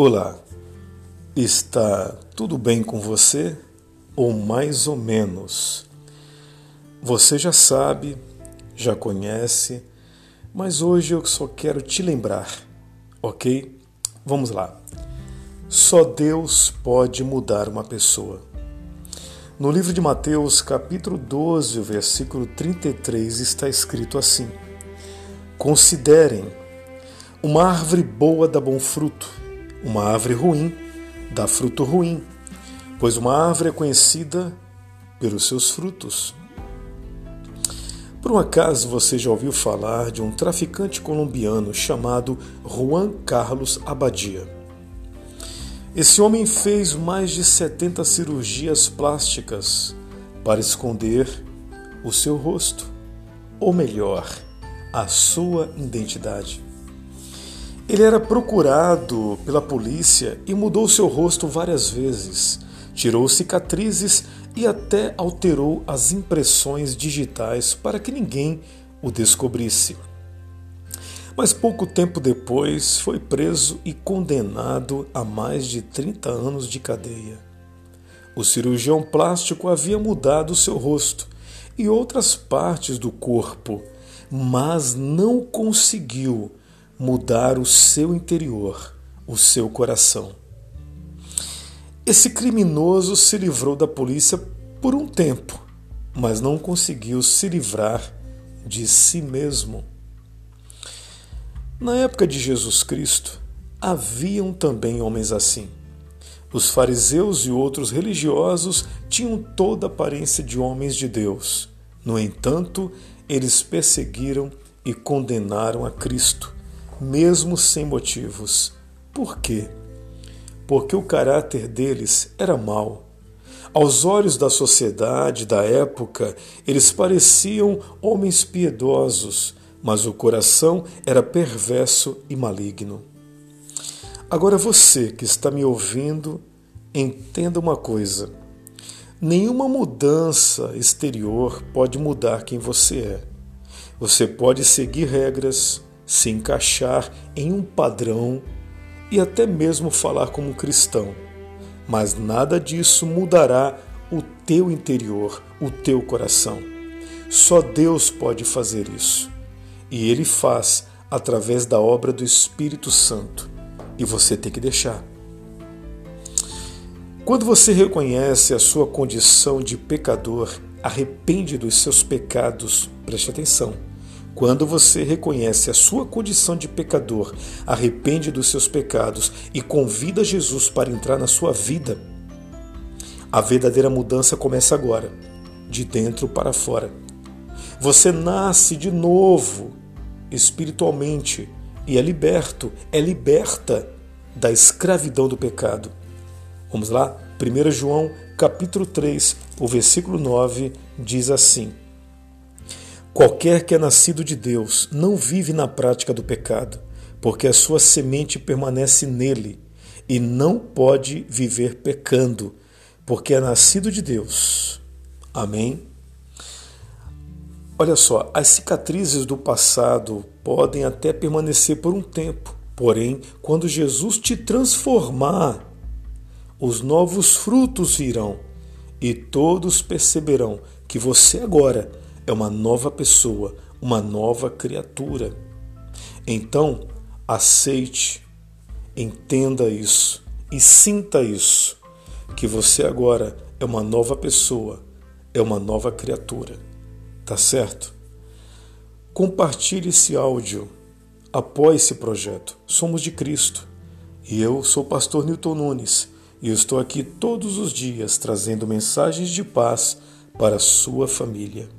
Olá, está tudo bem com você? Ou mais ou menos? Você já sabe, já conhece, mas hoje eu só quero te lembrar, ok? Vamos lá. Só Deus pode mudar uma pessoa. No livro de Mateus, capítulo 12, versículo 33, está escrito assim: Considerem uma árvore boa dá bom fruto uma árvore ruim dá fruto ruim, pois uma árvore é conhecida pelos seus frutos. Por um acaso você já ouviu falar de um traficante colombiano chamado Juan Carlos Abadia? Esse homem fez mais de 70 cirurgias plásticas para esconder o seu rosto, ou melhor, a sua identidade. Ele era procurado pela polícia e mudou seu rosto várias vezes, tirou cicatrizes e até alterou as impressões digitais para que ninguém o descobrisse. Mas pouco tempo depois foi preso e condenado a mais de 30 anos de cadeia. O cirurgião plástico havia mudado seu rosto e outras partes do corpo, mas não conseguiu mudar o seu interior, o seu coração. Esse criminoso se livrou da polícia por um tempo, mas não conseguiu se livrar de si mesmo. Na época de Jesus Cristo, haviam também homens assim. Os fariseus e outros religiosos tinham toda a aparência de homens de Deus. No entanto, eles perseguiram e condenaram a Cristo mesmo sem motivos. Por quê? Porque o caráter deles era mau. Aos olhos da sociedade da época, eles pareciam homens piedosos, mas o coração era perverso e maligno. Agora você que está me ouvindo, entenda uma coisa: nenhuma mudança exterior pode mudar quem você é. Você pode seguir regras, se encaixar em um padrão e até mesmo falar como cristão. Mas nada disso mudará o teu interior, o teu coração. Só Deus pode fazer isso. E Ele faz através da obra do Espírito Santo. E você tem que deixar. Quando você reconhece a sua condição de pecador, arrepende dos seus pecados, preste atenção quando você reconhece a sua condição de pecador, arrepende dos seus pecados e convida Jesus para entrar na sua vida, a verdadeira mudança começa agora, de dentro para fora. Você nasce de novo, espiritualmente, e é liberto, é liberta da escravidão do pecado. Vamos lá? 1 João capítulo 3, o versículo 9 diz assim: Qualquer que é nascido de Deus não vive na prática do pecado, porque a sua semente permanece nele e não pode viver pecando, porque é nascido de Deus. Amém? Olha só, as cicatrizes do passado podem até permanecer por um tempo, porém, quando Jesus te transformar, os novos frutos virão e todos perceberão que você agora é uma nova pessoa, uma nova criatura. Então, aceite, entenda isso e sinta isso, que você agora é uma nova pessoa, é uma nova criatura. Tá certo? Compartilhe esse áudio, apoie esse projeto. Somos de Cristo. E eu sou o pastor Newton Nunes e estou aqui todos os dias trazendo mensagens de paz para a sua família.